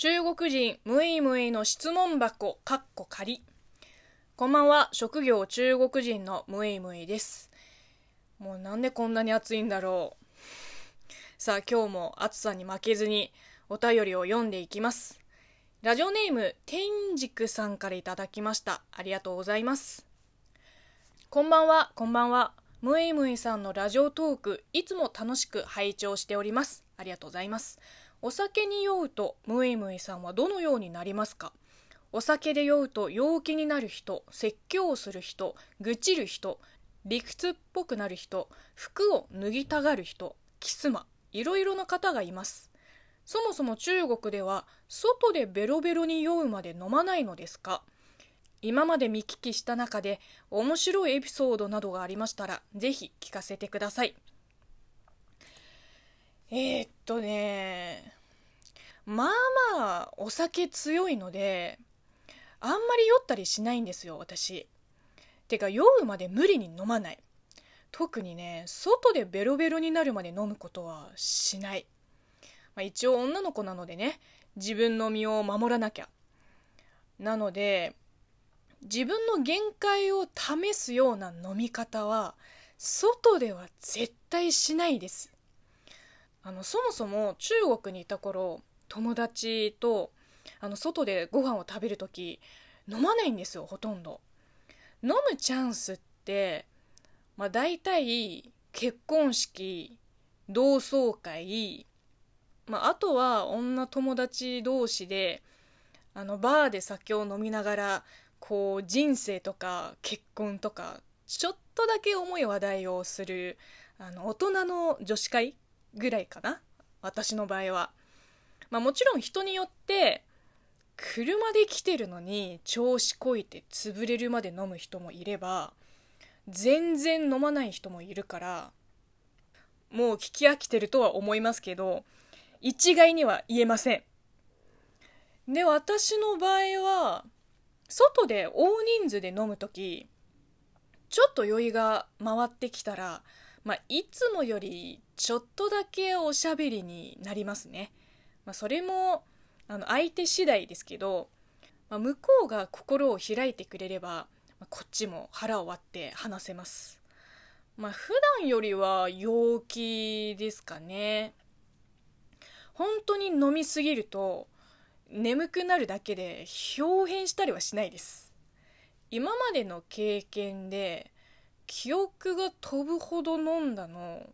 中国人ムイムイの質問箱かっこ仮こんばんは。職業中国人のムイムイです。もうなんでこんなに暑いんだろう。さあ今日も暑さに負けずにお便りを読んでいきます。ラジオネーム天竺さんからいただきました。ありがとうございます。こんばんは。こんばんは。ムイムイさんのラジオトークいつも楽しく拝聴しております。ありがとうございます。お酒に酔うとムイムイさんはどのようになりますか？お酒で酔うと陽気になる人説教をする人愚痴る人理屈っぽくなる人服を脱ぎたがる人キスマいろいろな方がいます。そもそも中国では外でベロベロに酔うまで飲まないのですか？今まで見聞きした中で面白いエピソードなどがありましたらぜひ聞かせてください。えー、っとねまあまあお酒強いのであんまり酔ったりしないんですよ私。てか酔うまで無理に飲まない。特にね外でベロベロになるまで飲むことはしない、まあ、一応女の子なのでね自分の身を守らなきゃ。なので自分の限界を試すような飲み方は外では絶対しないです。あのそもそも中国にいた頃友達とあの外でご飯を食べる時飲まないんですよほとんど。飲むチャンスってまあ大体結婚式同窓会、まあ、あとは女友達同士であのバーで酒を飲みながらこう人生とか結婚とかちょっとだけ重い話題をするあの大人の女子会ぐらいかな私の場合は。まあもちろん人によって車で来てるのに調子こいて潰れるまで飲む人もいれば全然飲まない人もいるからもう聞き飽きてるとは思いますけど一概には言えませんで私の場合は外で大人数で飲む時ちょっと酔いが回ってきたらまあ、いつもよりちょっとだけおしゃべりになりますね。まあ、それもあの相手次第ですけど、まあ、向こうが心を開いてくれれば、まあ、こっちも腹を割って話せます。まあ、普段よりは陽気ですかね。本当に飲みすぎると眠くなるだけで表変したりはしないです。今までの経験で記憶が飛ぶほど飲んだの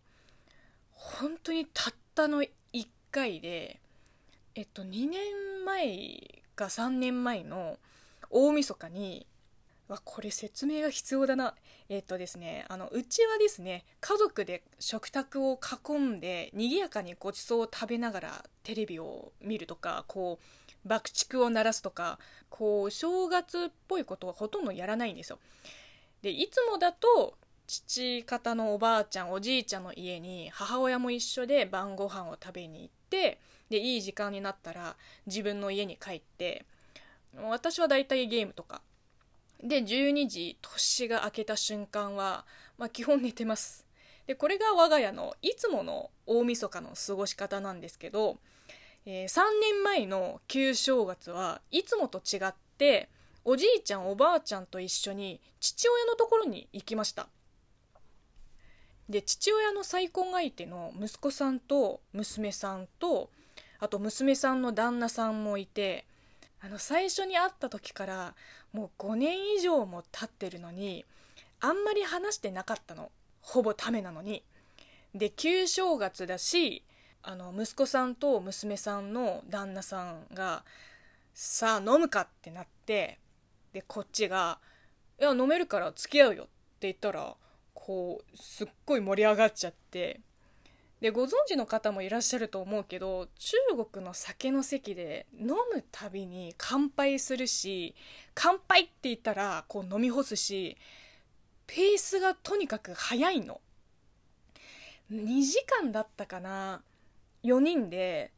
本当にたったの1回でえっと2年前か3年前の大晦日にわこれ説明が必要だな。えっとですねあのうちはですね家族で食卓を囲んで賑やかにごちそうを食べながらテレビを見るとかこう爆竹を鳴らすとかこう正月っぽいことはほとんどやらないんですよ。でいつもだと父方のおばあちゃんおじいちゃんの家に母親も一緒で晩ご飯を食べに行ってでいい時間になったら自分の家に帰って私はだいたいゲームとか。で12時年が明けた瞬間は、まあ、基本寝てます。でこれが我が家のいつもの大晦日の過ごし方なんですけど、えー、3年前の旧正月はいつもと違っておじいちゃんおばあちゃんと一緒に父親のところに行きました。で父親の再婚相手の息子さんと娘さんとあと娘さんの旦那さんもいてあの最初に会った時からもう5年以上も経ってるのにあんまり話してなかったの。ほぼためなのに。で旧正月だしあの息子さんと娘さんの旦那さんがさあ飲むかってなってでこっちが「いや飲めるから付き合うよ」って言ったらこうすっごい盛り上がっちゃって。でご存知の方もいらっしゃると思うけど中国の酒の席で飲むたびに乾杯するし乾杯って言ったらこう飲み干すしペースがとにかく速いの。2時間だったかな4人で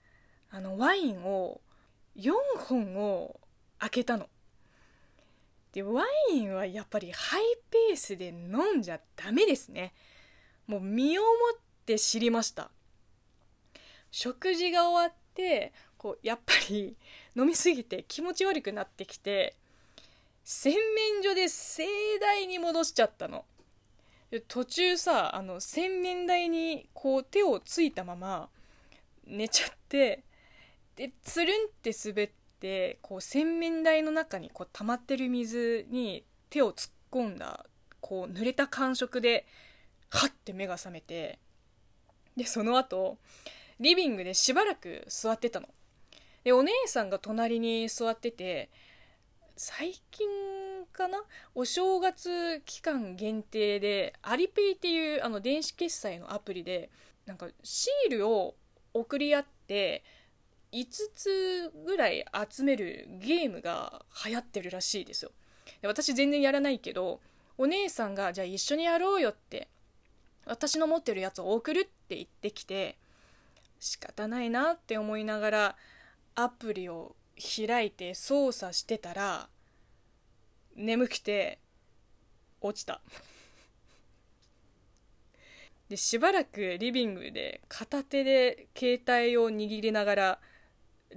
あのワインを4本を開けたの。でワインはやっぱりハイペースで飲んじゃダメですね。もう身をもって知りました。食事が終わってこうやっぱり飲みすぎて気持ち悪くなってきて洗面所で盛大に戻しちゃったの。途中さあの洗面台にこう手をついたまま寝ちゃってでつるんって滑ってこう洗面台の中にこう溜まってる水に手を突っ込んだこう濡れた感触ではって目が覚めてでその後リビングでしばらく座ってたの。でお姉さんが隣に座ってて最近かな？お正月期間限定でアリペイっていうあの電子決済のアプリでなんかシールを送り合って5つぐらい集めるゲームが流行ってるらしいですよ。で私全然やらないけどお姉さんがじゃあ一緒にやろうよって私の持ってるやつを送るって言ってきて仕方ないなって思いながらアプリを開いて操作してたら眠くて落ちた。でしばらくリビングで片手で携帯を握りながら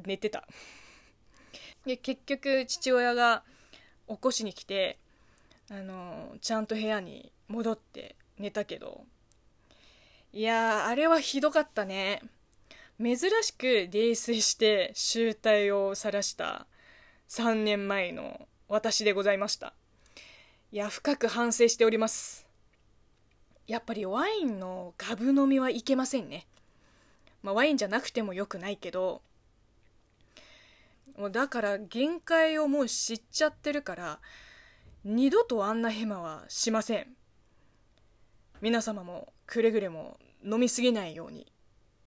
寝てた。で結局父親が起こしに来てあのちゃんと部屋に戻って寝たけどいやあれはひどかったね。珍しく泥酔して醜態を晒した3年前の私でございました。いや深く反省しております。やっぱりワインのガブ飲みはいけませんね、まあ、ワインじゃなくてもよくないけどもうだから限界をもう知っちゃってるから二度とあんなヘマはしません。皆様もくれぐれも飲みすぎないように。